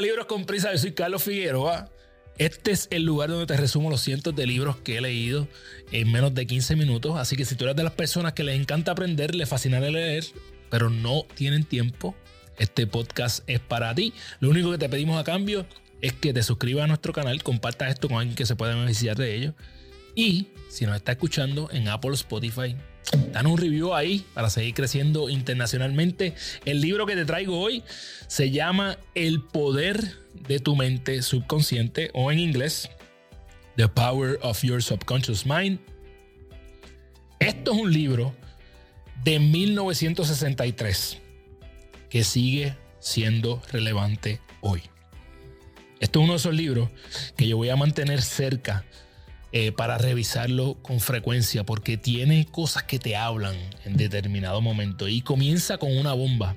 Libros con Prisa, yo soy Carlos Figueroa. Este es el lugar donde te resumo los cientos de libros que he leído en menos de 15 minutos. Así que si tú eres de las personas que les encanta aprender, les fascina leer, pero no tienen tiempo, este podcast es para ti. Lo único que te pedimos a cambio es que te suscribas a nuestro canal, compartas esto con alguien que se pueda beneficiar de ello. Y si nos está escuchando en Apple, Spotify, Dan un review ahí para seguir creciendo internacionalmente. El libro que te traigo hoy se llama El poder de tu mente subconsciente o en inglés The Power of Your Subconscious Mind. Esto es un libro de 1963 que sigue siendo relevante hoy. Esto es uno de esos libros que yo voy a mantener cerca eh, para revisarlo con frecuencia porque tiene cosas que te hablan en determinado momento y comienza con una bomba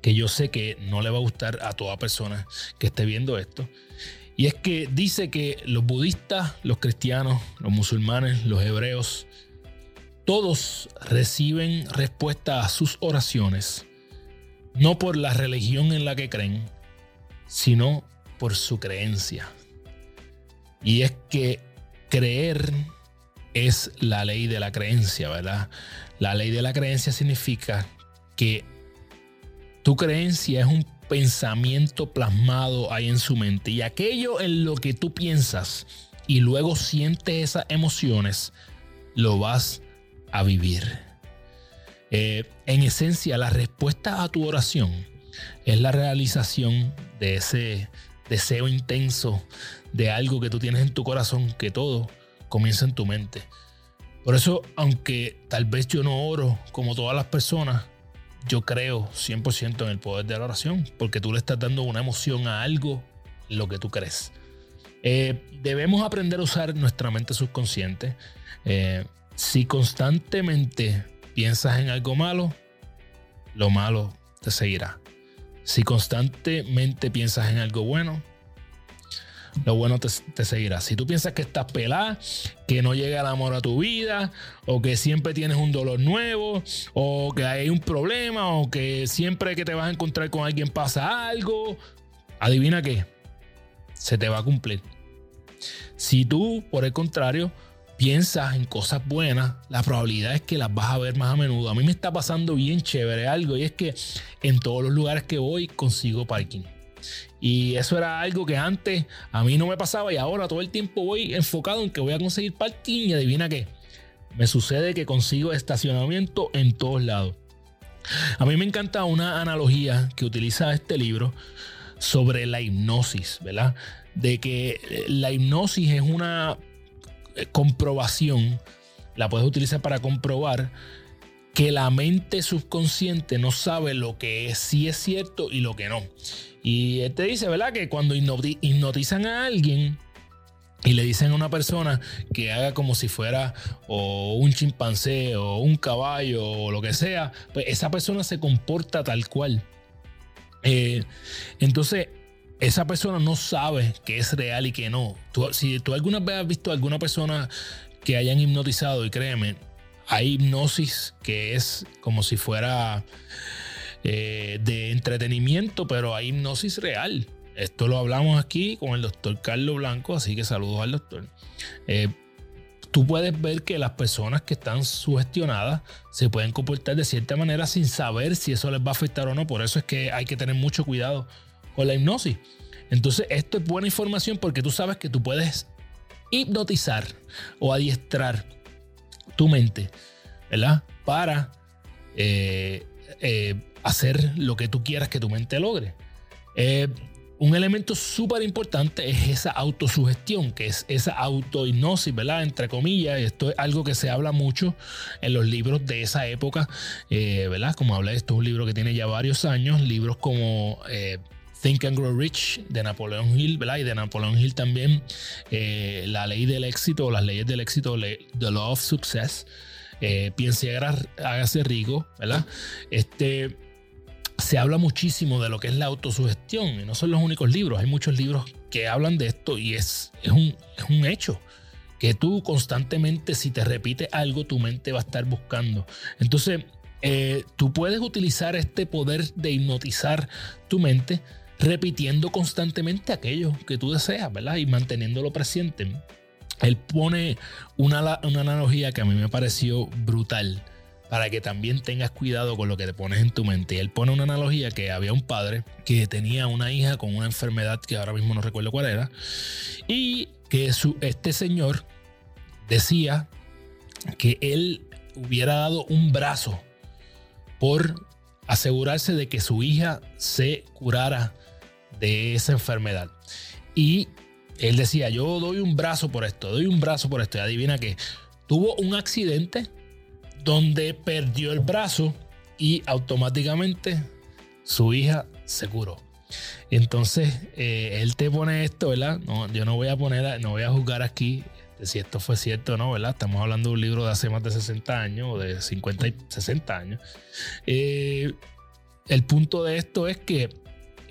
que yo sé que no le va a gustar a toda persona que esté viendo esto. Y es que dice que los budistas, los cristianos, los musulmanes, los hebreos, todos reciben respuesta a sus oraciones, no por la religión en la que creen, sino por su creencia. Y es que creer es la ley de la creencia, ¿verdad? La ley de la creencia significa que tu creencia es un pensamiento plasmado ahí en su mente y aquello en lo que tú piensas y luego sientes esas emociones, lo vas a vivir. Eh, en esencia, la respuesta a tu oración es la realización de ese deseo intenso de algo que tú tienes en tu corazón, que todo comienza en tu mente. Por eso, aunque tal vez yo no oro como todas las personas, yo creo 100% en el poder de la oración, porque tú le estás dando una emoción a algo, lo que tú crees. Eh, debemos aprender a usar nuestra mente subconsciente. Eh, si constantemente piensas en algo malo, lo malo te seguirá. Si constantemente piensas en algo bueno, lo bueno te, seguirá. Si tú piensas que estás pelada, que no llega el amor a tu vida, o que siempre tienes un dolor nuevo, o que hay un problema, o que siempre que te vas a encontrar con alguien pasa algo, adivina qué, se te va a cumplir. Si tú, por el contrario, piensas en cosas buenas, la probabilidad es que las vas a ver más a menudo. A mí me está pasando bien chévere algo y es que en todos los lugares que voy consigo parking. Y eso era algo que antes a mí no me pasaba y ahora todo el tiempo voy enfocado en que voy a conseguir parking y adivina qué. Me sucede que consigo estacionamiento en todos lados. A mí me encanta una analogía que utiliza este libro sobre la hipnosis, ¿verdad? De que la hipnosis es una comprobación, la puedes utilizar para comprobar que la mente subconsciente no sabe lo que sí es cierto y lo que no. Y él te dice, ¿verdad? Que cuando hipnotizan a alguien y le dicen a una persona que haga como si fuera o un chimpancé o un caballo o lo que sea, pues esa persona se comporta tal cual. Eh, entonces, esa persona no sabe que es real y que no. si tú alguna vez has visto a alguna persona que hayan hipnotizado, y créeme, hay hipnosis que es como si fuera eh, de entretenimiento, pero hay hipnosis real. Esto lo hablamos aquí con el doctor Carlos Blanco, así que saludos al doctor. Eh, tú puedes ver que las personas que están sugestionadas se pueden comportar de cierta manera sin saber si eso les va a afectar o no. Por eso es que hay que tener mucho cuidado con la hipnosis. Entonces, esto es buena información porque tú sabes que tú puedes hipnotizar o adiestrar tu mente, ¿verdad? Para eh, hacer lo que tú quieras que tu mente logre. Eh, un elemento súper importante es esa autosugestión, que es esa autohipnosis, ¿verdad? Entre comillas, esto es algo que se habla mucho en los libros de esa época, eh, ¿verdad? Como hablé, esto es un libro que tiene ya varios años, libros como eh, Think and Grow Rich de Napoleón Hill, ¿verdad? Y de Napoleón Hill también La Ley del Éxito, las leyes del éxito, The Law of Success. piense y hágase rico, ¿verdad? Este se habla muchísimo de lo que es la autosugestión y no son los únicos libros, hay muchos libros que hablan de esto y es, es, un, un hecho que tú constantemente si te repites algo tu mente va a estar buscando. Entonces, eh, tú puedes utilizar este poder de hipnotizar tu mente repitiendo constantemente aquello que tú deseas, ¿verdad? Y manteniéndolo presente. Él pone una, una analogía que a mí me pareció brutal para que también tengas cuidado con lo que te pones en tu mente. Él pone una analogía que había un padre que tenía una hija con una enfermedad que ahora mismo no recuerdo cuál era, y que su, este señor decía que él hubiera dado un brazo por asegurarse de que su hija se curara de esa enfermedad. Y él decía, yo doy un brazo por esto, doy un brazo por esto. Y adivina que tuvo un accidente donde perdió el brazo y automáticamente su hija se curó. Entonces, eh, él te pone esto, ¿verdad? No, yo no voy a poner, no voy a juzgar aquí si esto fue cierto o no, ¿verdad? Estamos hablando de un libro de hace más de 60 años o de 50 y 60 años. Eh, el punto de esto es que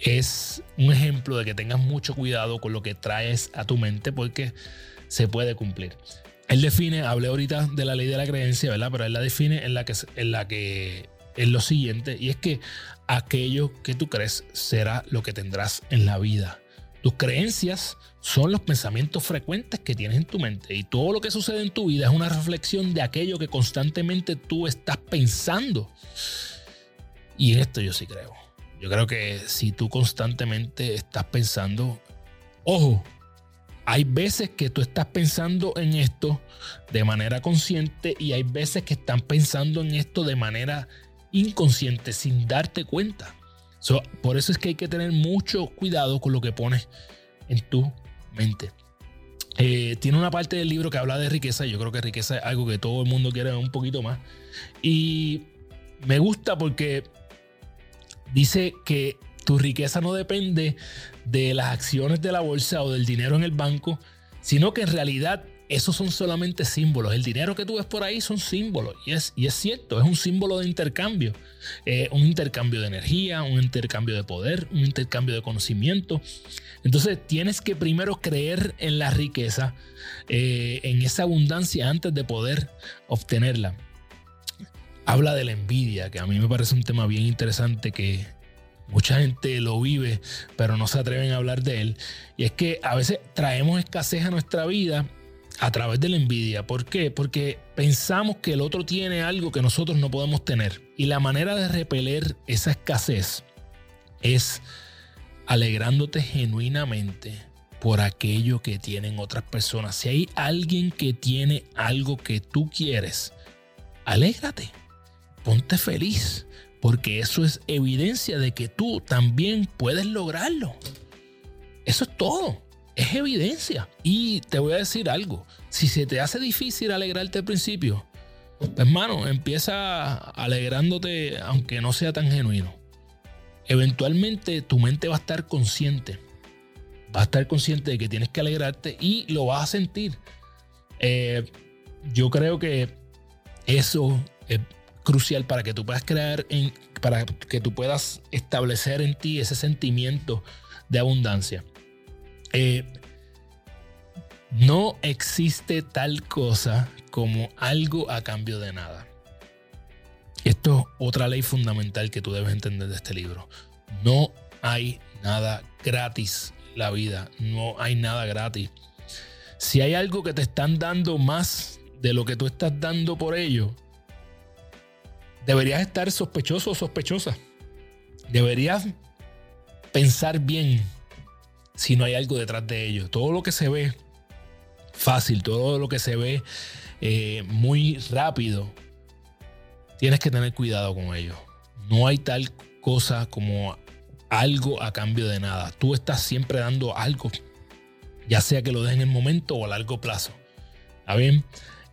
es un ejemplo de que tengas mucho cuidado con lo que traes a tu mente porque se puede cumplir. Él define, hablé ahorita de la ley de la creencia, ¿verdad? Pero él la define en la que, en la que es lo siguiente, y es que aquello que tú crees será lo que tendrás en la vida. Tus creencias son los pensamientos frecuentes que tienes en tu mente y todo lo que sucede en tu vida es una reflexión de aquello que constantemente tú estás pensando. Y en esto yo sí creo. Yo creo que si tú constantemente estás pensando, ojo, hay veces que tú estás pensando en esto de manera consciente y hay veces que están pensando en esto de manera inconsciente sin darte cuenta. por eso es que hay que tener mucho cuidado con lo que pones en tu mente. Eh, tiene una parte del libro que habla de riqueza. Yo creo que riqueza es algo que todo el mundo quiere un poquito más. Y me gusta porque dice que tu riqueza no depende de las acciones de la bolsa o del dinero en el banco, sino que en realidad esos son solamente símbolos. El dinero que tú ves por ahí son símbolos. Y es, y es cierto, es un símbolo de intercambio. Eh, un intercambio de energía, un intercambio de poder, un intercambio de conocimiento. Entonces tienes que primero creer en la riqueza, eh, en esa abundancia antes de poder obtenerla. Habla de la envidia, que a mí me parece un tema bien interesante que Mucha gente lo vive, pero no se atreven a hablar de él. Y es que a veces traemos escasez a nuestra vida a través de la envidia. ¿Por qué? Porque pensamos que el otro tiene algo que nosotros no podemos tener. Y la manera de repeler esa escasez es alegrándote genuinamente por aquello que tienen otras personas. Si hay alguien que tiene algo que tú quieres, alégrate, ponte feliz porque eso es evidencia de que tú también puedes lograrlo. Eso es todo. Es evidencia. Y te voy a decir algo. Si se te hace difícil alegrarte al principio, hermano, empieza alegrándote aunque no sea tan genuino. Eventualmente tu mente va a estar consciente. Va a estar consciente de que tienes que alegrarte y lo vas a sentir. Eh, yo creo que eso es crucial para que tú puedas crear, en, para que tú puedas establecer en ti ese sentimiento de abundancia. Eh, no existe tal cosa como algo a cambio de nada. Esto es otra ley fundamental que tú debes entender de este libro. No hay nada gratis la vida. No hay nada gratis. Si hay algo que te están dando más de lo que tú estás dando por ello, deberías estar sospechoso o sospechosa. Deberías pensar bien si no hay algo detrás de ello. Todo lo que se ve fácil, todo lo que se ve eh, muy rápido, tienes que tener cuidado con ello. No hay tal cosa como algo a cambio de nada. Tú estás siempre dando algo, ya sea que lo des en el momento o a largo plazo. ¿Está bien?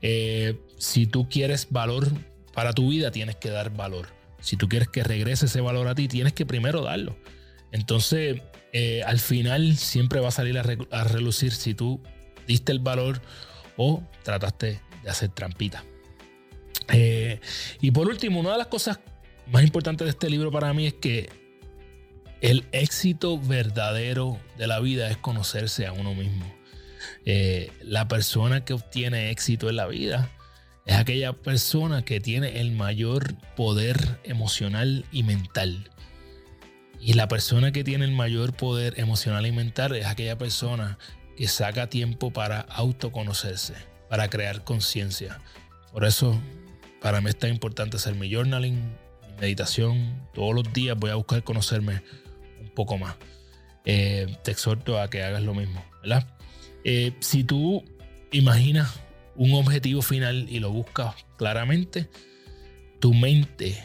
Eh, si tú quieres valor para tu vida tienes que dar valor. Si tú quieres que regrese ese valor a ti, tienes que primero darlo. Entonces, eh, al final siempre va a salir a, relucir si tú diste el valor o trataste de hacer trampita. Eh, y por último, una de las cosas más importantes de este libro para mí es que el éxito verdadero de la vida es conocerse a uno mismo. Eh, la persona que obtiene éxito en la vida es aquella persona que tiene el mayor poder emocional y mental. Y la persona que tiene el mayor poder emocional y mental es aquella persona que saca tiempo para autoconocerse, para crear conciencia. Por eso, para mí es tan importante hacer mi journaling, mi meditación. Todos los días voy a buscar conocerme un poco más. Eh, te exhorto a que hagas lo mismo, ¿verdad? Eh, si tú imaginas un objetivo final y lo buscas claramente, tu mente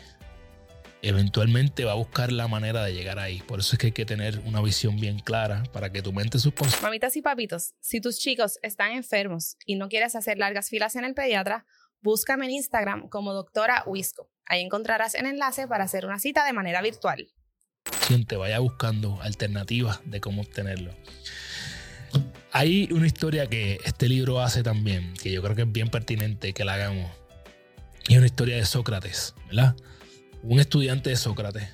eventualmente va a buscar la manera de llegar ahí. Por eso es que hay que tener una visión bien clara para que tu mente subconsciente. Mamitas y papitos, si tus chicos están enfermos y no quieres hacer largas filas en el pediatra, búscame en Instagram como doctora Wisco. Ahí encontrarás el enlace para hacer una cita de manera virtual. Te vaya buscando alternativas de cómo obtenerlo. Hay una historia que este libro hace también, que yo creo que es bien pertinente que la hagamos. Y es una historia de Sócrates, ¿verdad? Un estudiante de Sócrates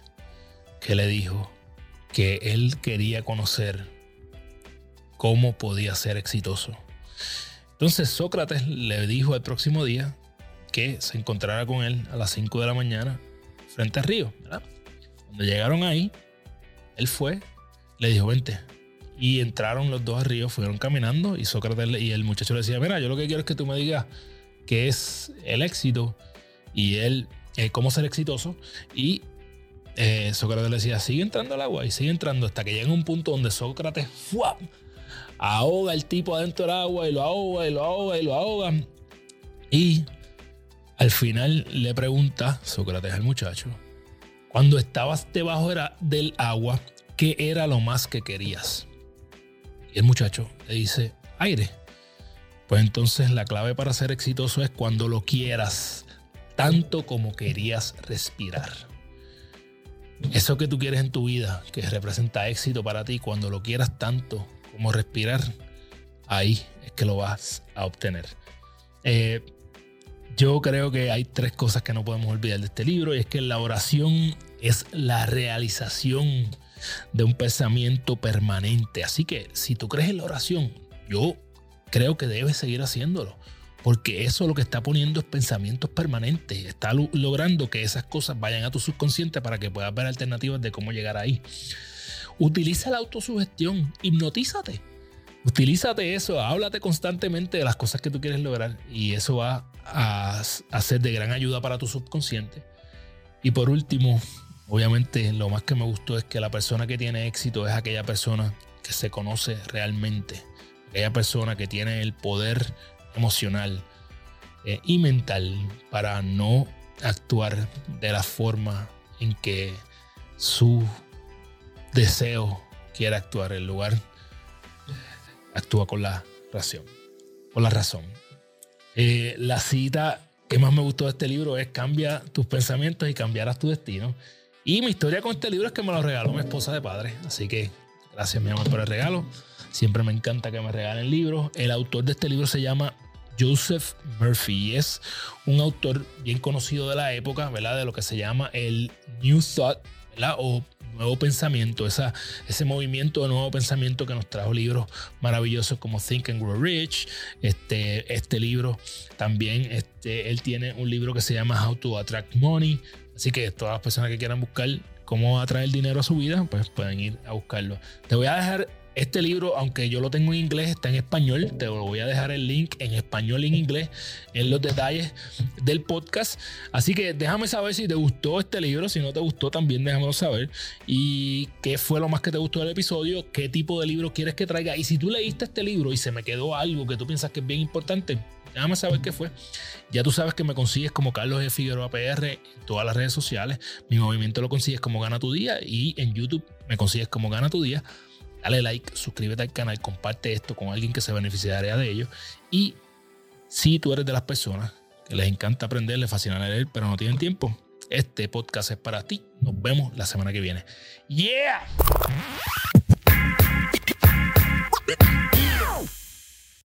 que le dijo que él quería conocer cómo podía ser exitoso. Entonces Sócrates le dijo al próximo día que se encontrara con él a las 5 de la mañana frente al río. ¿verdad? Cuando llegaron ahí, él fue, le dijo, vente, y entraron los dos río, fueron caminando y Sócrates y el muchacho le decía, mira, yo lo que quiero es que tú me digas qué es el éxito y él, eh, cómo ser exitoso. Y eh, Sócrates le decía, sigue entrando al agua y sigue entrando hasta que llega un punto donde Sócrates ahoga el tipo adentro del agua y lo ahoga y lo ahoga y lo ahoga. Y al final le pregunta Sócrates al muchacho, cuando estabas debajo del agua, ¿qué era lo más que querías? El muchacho le dice, aire. Pues entonces la clave para ser exitoso es cuando lo quieras tanto como querías respirar. Eso que tú quieres en tu vida, que representa éxito para ti, cuando lo quieras tanto como respirar, ahí es que lo vas a obtener. Eh, yo creo que hay tres cosas que no podemos olvidar de este libro y es que la oración es la realización de un pensamiento permanente. Así que si tú crees en la oración, yo creo que debes seguir haciéndolo. Porque eso lo que está poniendo es pensamientos permanentes. Está logrando que esas cosas vayan a tu subconsciente para que puedas ver alternativas de cómo llegar ahí. Utiliza la autosugestión. Hipnotízate. Utilízate eso. Háblate constantemente de las cosas que tú quieres lograr. Y eso va a, a ser de gran ayuda para tu subconsciente. Y por último, Obviamente lo más que me gustó es que la persona que tiene éxito es aquella persona que se conoce realmente, aquella persona que tiene el poder emocional eh, y mental para no actuar de la forma en que su deseo quiere actuar. En lugar actúa con la razón. Con la razón. Eh, la cita que más me gustó de este libro es cambia tus pensamientos y cambiarás tu destino. Y mi historia con este libro es que me lo regaló mi esposa de padre. Así que gracias, mi amor, por el regalo. Siempre me encanta que me regalen libros. El autor de este libro se llama Joseph Murphy y es un autor bien conocido de la época, ¿verdad? De lo que se llama el New Thought, O nuevo pensamiento, esa, ese movimiento de nuevo pensamiento que nos trajo libros maravillosos como Think and Grow Rich. Este, este libro también, este, él tiene un libro que se llama How to Attract Money. Así que todas las personas que quieran buscar cómo atraer dinero a su vida, pues pueden ir a buscarlo. Te voy a dejar este libro, aunque yo lo tengo en inglés, está en español. Te voy a dejar el link en español y en inglés en los detalles del podcast. Así que déjame saber si te gustó este libro. Si no te gustó, también déjamelo saber. Y qué fue lo más que te gustó del episodio. Qué tipo de libro quieres que traiga. Y si tú leíste este libro y se me quedó algo que tú piensas que es bien importante, Déjame saber qué fue. Ya tú sabes que me consigues como Carlos de Figueroa PR en todas las redes sociales. Mi movimiento lo consigues como Gana tu Día y en YouTube me consigues como Gana tu Día. Dale like, suscríbete al canal, comparte esto con alguien que se beneficiaría de ello. Y si tú eres de las personas que les encanta aprender, les fascina leer, pero no tienen tiempo, este podcast es para ti. Nos vemos la semana que viene. ¡Yeah!